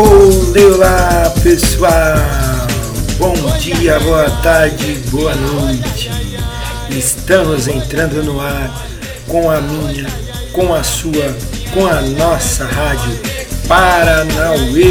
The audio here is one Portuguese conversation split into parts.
Olá pessoal, bom dia, boa tarde, boa noite. Estamos entrando no ar com a minha, com a sua, com a nossa rádio Paranauê.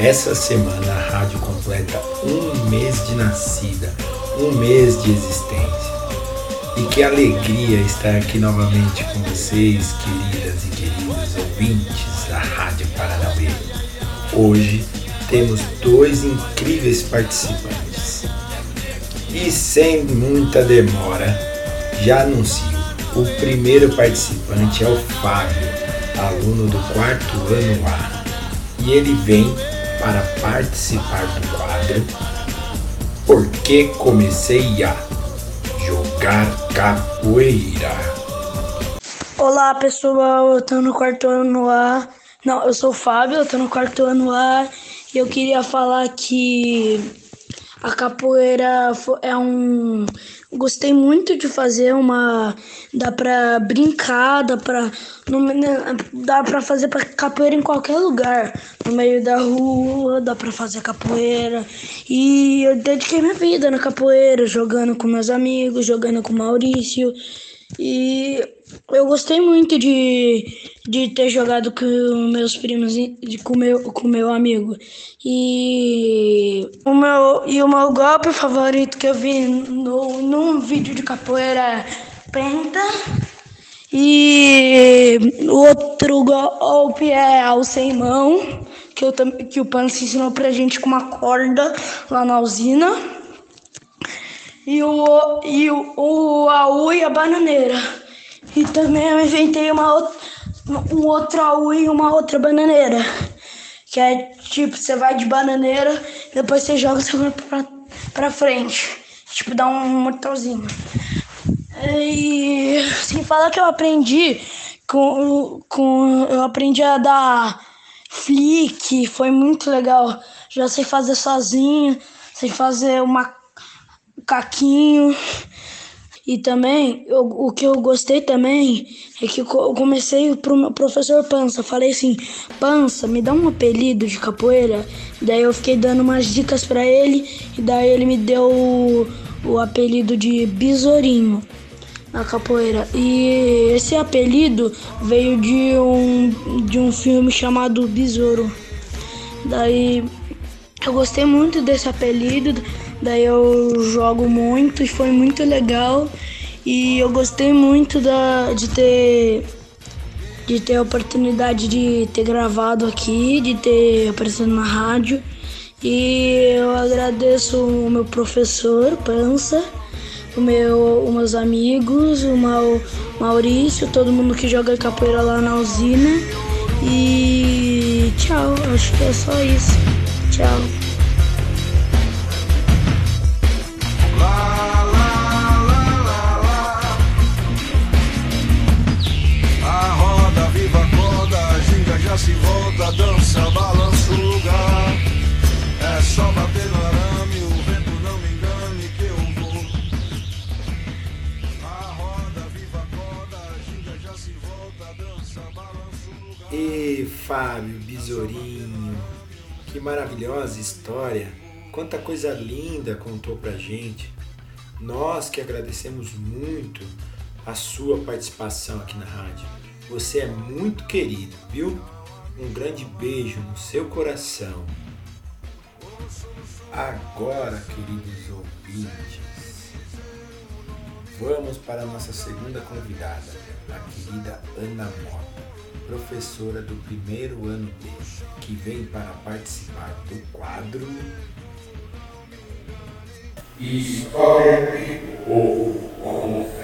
Essa semana a rádio completa um mês de nascida, um mês de existência. E que alegria estar aqui novamente com vocês, queridas e queridos ouvintes da Rádio Paranauê. Hoje temos dois incríveis participantes. E sem muita demora, já anuncio o primeiro participante é o Fábio, aluno do quarto ano A, e ele vem para participar do quadro Porque comecei a jogar capoeira. Olá pessoal, eu tô no quarto ano A. Não, eu sou o Fábio, eu tô no quarto ano A e eu queria falar que a capoeira é um. Gostei muito de fazer uma. Dá pra brincar, dá pra. Né, dá pra fazer capoeira em qualquer lugar. No meio da rua, dá pra fazer capoeira. E eu dediquei minha vida na capoeira, jogando com meus amigos, jogando com o Maurício. E eu gostei muito de, de ter jogado com meus primos com meu, com meu amigo. E o meu, e o meu golpe favorito que eu vi no, num vídeo de capoeira penta. E o outro golpe é ao sem mão, que, eu, que o Pança ensinou pra gente com uma corda lá na usina. E o, e o, o a bananeira. E também eu inventei uma outra, um outro AU e uma outra bananeira. Que é tipo, você vai de bananeira, depois você joga seu corpo pra, pra frente. Tipo, dá um mortalzinho. E sem falar que eu aprendi com, com. Eu aprendi a dar flick, foi muito legal. Já sei fazer sozinho, sei fazer uma caquinho. E também, eu, o que eu gostei também é que eu comecei pro meu professor Pança. Falei assim: Pança, me dá um apelido de capoeira. Daí eu fiquei dando umas dicas para ele. E daí ele me deu o, o apelido de Besourinho na capoeira. E esse apelido veio de um, de um filme chamado Besouro. Daí eu gostei muito desse apelido. Daí eu jogo muito e foi muito legal. E eu gostei muito da, de ter de ter a oportunidade de ter gravado aqui, de ter aparecido na rádio. E eu agradeço o meu professor, Pança, o meu, os meus amigos, o Mau, Maurício, todo mundo que joga capoeira lá na usina. E tchau, acho que é só isso. Tchau. Dança, balança o lugar. É só bater no arame, o vento não me engane que eu vou. A roda, viva a corda, a ginga já se volta, dança, balança o lugar. E Fábio, Besourinho, que maravilhosa história. Quanta coisa linda contou pra gente. Nós que agradecemos muito a sua participação aqui na rádio. Você é muito querido, viu? Um grande beijo no seu coração. Agora, queridos ouvintes, vamos para a nossa segunda convidada, a querida Ana Mota, professora do primeiro ano B, que vem para participar do quadro História Povo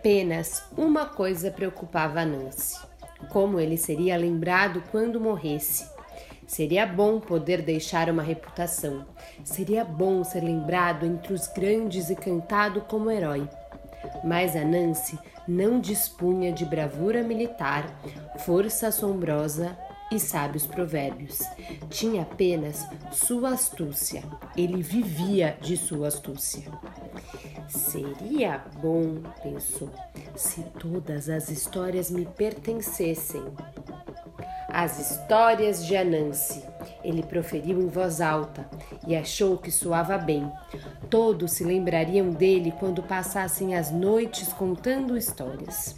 apenas uma coisa preocupava Nancy: como ele seria lembrado quando morresse. Seria bom poder deixar uma reputação. Seria bom ser lembrado entre os grandes e cantado como herói. Mas a Nancy não dispunha de bravura militar, força assombrosa e sábios provérbios. Tinha apenas sua astúcia. Ele vivia de sua astúcia. Seria bom, pensou, se todas as histórias me pertencessem. As histórias de Anansi. Ele proferiu em voz alta e achou que soava bem. Todos se lembrariam dele quando passassem as noites contando histórias.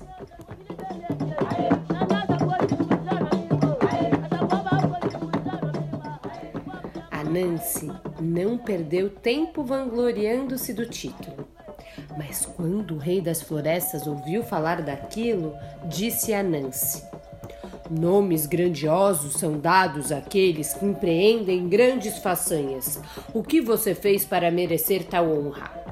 A Nancy não perdeu tempo vangloriando-se do título. Mas quando o rei das florestas ouviu falar daquilo, disse a Nancy: Nomes grandiosos são dados àqueles que empreendem grandes façanhas. O que você fez para merecer tal honra?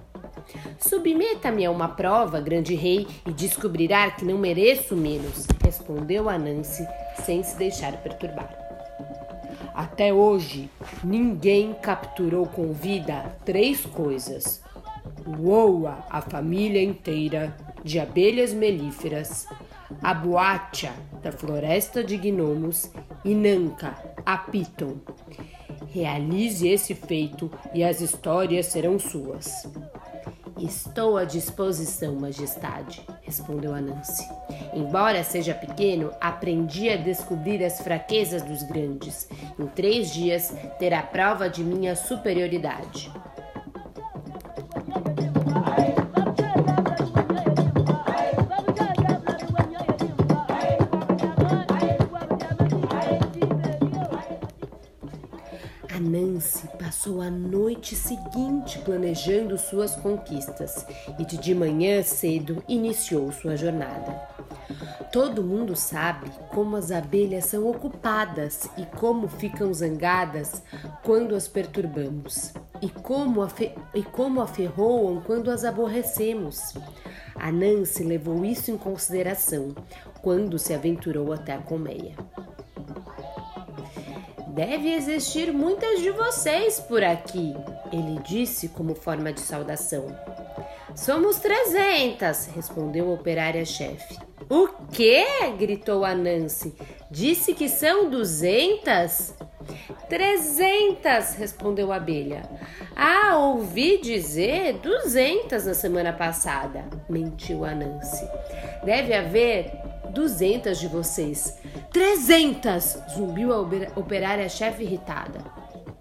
Submeta-me a uma prova, grande rei, e descobrirá que não mereço menos, respondeu Anansi, sem se deixar perturbar. Até hoje, ninguém capturou com vida três coisas: Uoa, a família inteira de abelhas melíferas, a Boatia, da floresta de gnomos, e Nanka, a Piton. Realize esse feito e as histórias serão suas. Estou à disposição, Majestade, respondeu Anansi. Embora seja pequeno, aprendi a descobrir as fraquezas dos grandes. Em três dias terá prova de minha superioridade. Passou a noite seguinte planejando suas conquistas e de manhã cedo iniciou sua jornada. Todo mundo sabe como as abelhas são ocupadas e como ficam zangadas quando as perturbamos, e como, e como aferroam quando as aborrecemos. A Nancy levou isso em consideração quando se aventurou até a colmeia. Deve existir muitas de vocês por aqui, ele disse como forma de saudação. Somos trezentas, respondeu a operária-chefe. O quê? gritou a Nancy. Disse que são duzentas? Trezentas, respondeu a abelha. Ah, ouvi dizer duzentas na semana passada, mentiu a Nancy. Deve haver duzentas de vocês. Trezentas! zumbiu a operária-chefe irritada.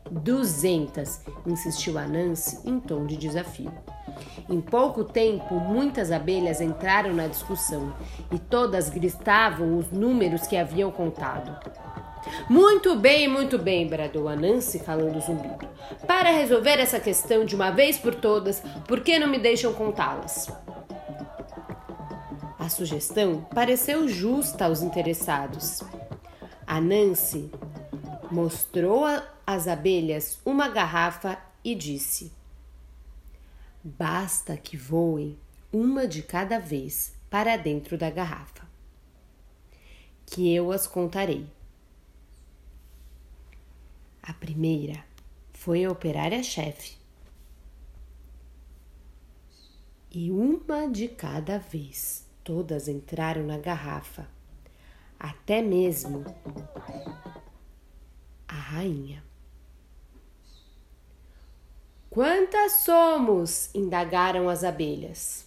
Duzentas! insistiu a Nancy em tom de desafio. Em pouco tempo, muitas abelhas entraram na discussão e todas gritavam os números que haviam contado. Muito bem, muito bem, bradou a Nancy falando zumbido. Para resolver essa questão de uma vez por todas, por que não me deixam contá-las? A sugestão pareceu justa aos interessados. A Nancy mostrou às abelhas uma garrafa e disse: Basta que voem uma de cada vez para dentro da garrafa, que eu as contarei. A primeira foi a operária-chefe. E uma de cada vez todas entraram na garrafa, até mesmo a rainha. Quantas somos? indagaram as abelhas.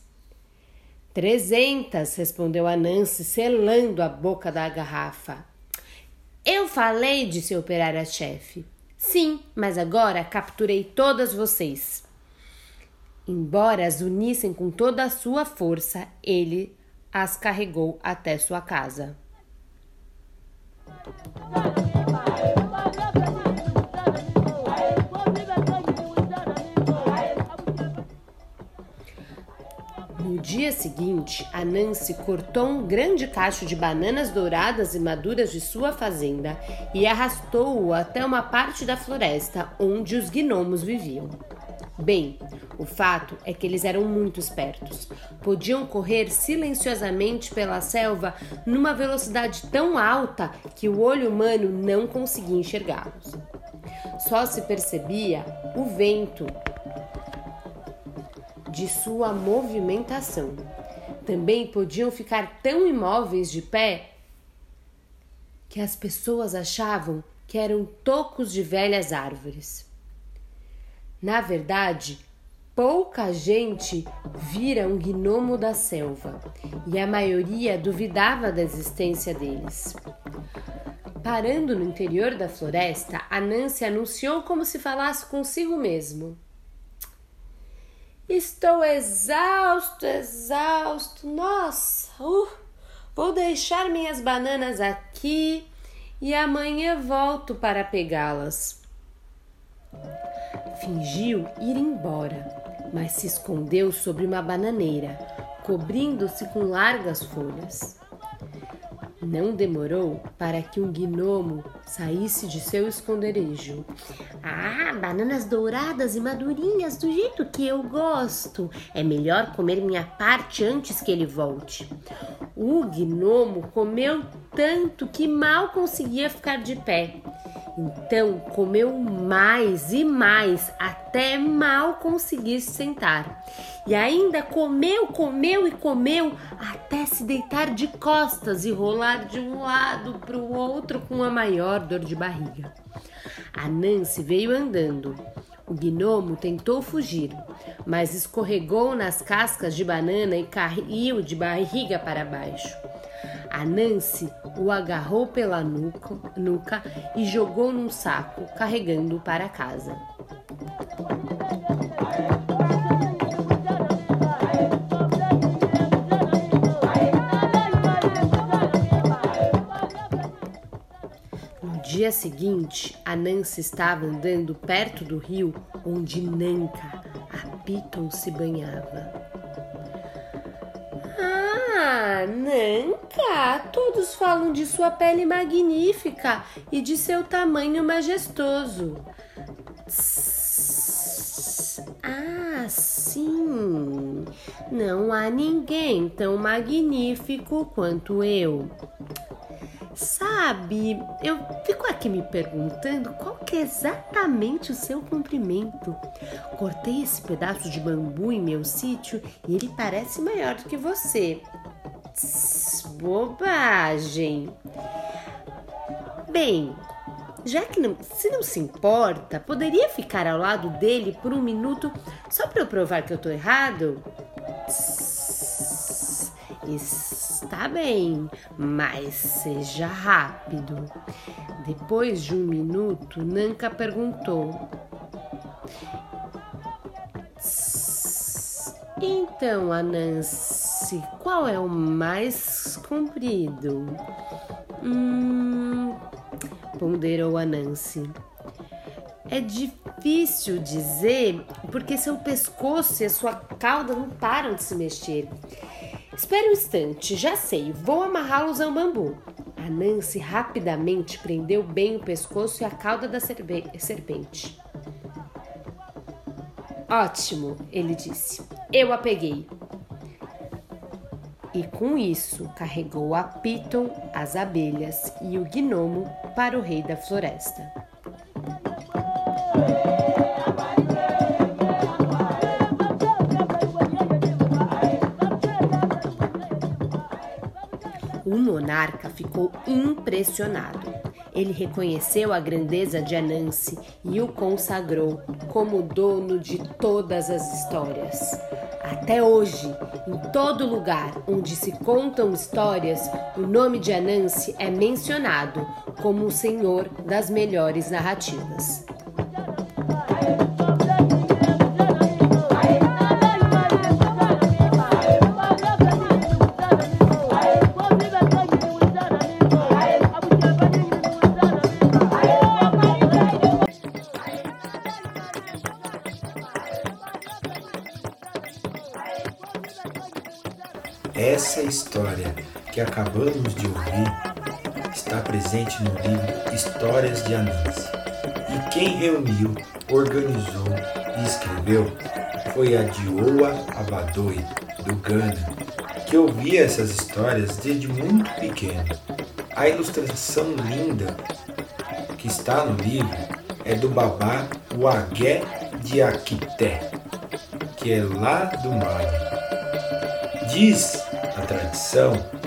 Trezentas, respondeu a Nancy, selando a boca da garrafa. Eu falei, disse a operária-chefe. Sim, mas agora capturei todas vocês. Embora as unissem com toda a sua força, ele as carregou até sua casa. No dia seguinte, a Nancy cortou um grande cacho de bananas douradas e maduras de sua fazenda e arrastou-o até uma parte da floresta onde os gnomos viviam. Bem, o fato é que eles eram muito espertos. Podiam correr silenciosamente pela selva numa velocidade tão alta que o olho humano não conseguia enxergá-los. Só se percebia o vento de sua movimentação. Também podiam ficar tão imóveis de pé que as pessoas achavam que eram tocos de velhas árvores. Na verdade, pouca gente vira um gnomo da selva e a maioria duvidava da existência deles. Parando no interior da floresta, a Nancy anunciou como se falasse consigo mesmo. Estou exausto, exausto. Nossa, uh, vou deixar minhas bananas aqui e amanhã volto para pegá-las. Fingiu ir embora, mas se escondeu sobre uma bananeira, cobrindo-se com largas folhas. Não demorou para que um gnomo saísse de seu esconderijo. Ah, bananas douradas e madurinhas do jeito que eu gosto. É melhor comer minha parte antes que ele volte. O gnomo comeu tanto que mal conseguia ficar de pé. Então comeu mais e mais até mal conseguir se sentar. E ainda comeu, comeu e comeu até se deitar de costas e rolar de um lado para o outro com a maior dor de barriga. A Nancy veio andando. O gnomo tentou fugir, mas escorregou nas cascas de banana e caiu de barriga para baixo. A Nancy o agarrou pela nuca, nuca e jogou num saco, carregando-o para casa. No dia seguinte, a Nancy estava andando perto do rio onde Nanka, a Piton, se banhava. Ah, Nanka, todos falam de sua pele magnífica e de seu tamanho majestoso. Ah, sim. Não há ninguém tão magnífico quanto eu. Sabe, eu fico aqui me perguntando qual que é exatamente o seu comprimento. Cortei esse pedaço de bambu em meu sítio e ele parece maior do que você. Tss, bobagem. Bem, já que não, se não se importa, poderia ficar ao lado dele por um minuto só para eu provar que eu tô errado? Está bem, mas seja rápido. Depois de um minuto, Nanka perguntou: "Tss, Então, Anansi, qual é o mais comprido? Hum, ponderou Anansi. É difícil dizer porque seu pescoço e a sua cauda não param de se mexer. Espere um instante, já sei, vou amarrá-los ao bambu. A Nancy rapidamente prendeu bem o pescoço e a cauda da serpe- serpente. Ótimo, ele disse. Eu a peguei. E com isso carregou a Piton, as abelhas e o gnomo para o rei da floresta. O monarca ficou impressionado. Ele reconheceu a grandeza de Anansi e o consagrou como dono de todas as histórias. Até hoje, em todo lugar onde se contam histórias, o nome de Anansi é mencionado como o senhor das melhores narrativas. Está presente no livro Histórias de Anansi E quem reuniu, organizou e escreveu foi a Dioa Abadoy, do Ghana, que ouvia essas histórias desde muito pequeno. A ilustração linda que está no livro é do babá Wagé de Aquité, que é lá do Mali. Diz a tradição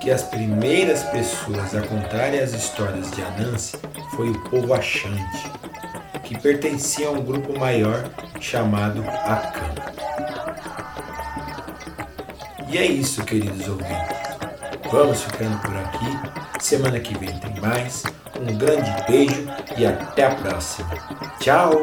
que as primeiras pessoas a contarem as histórias de Anansi foi o povo Axante, que pertencia a um grupo maior chamado Akan. E é isso, queridos ouvintes. Vamos ficando por aqui. Semana que vem tem mais. Um grande beijo e até a próxima. Tchau!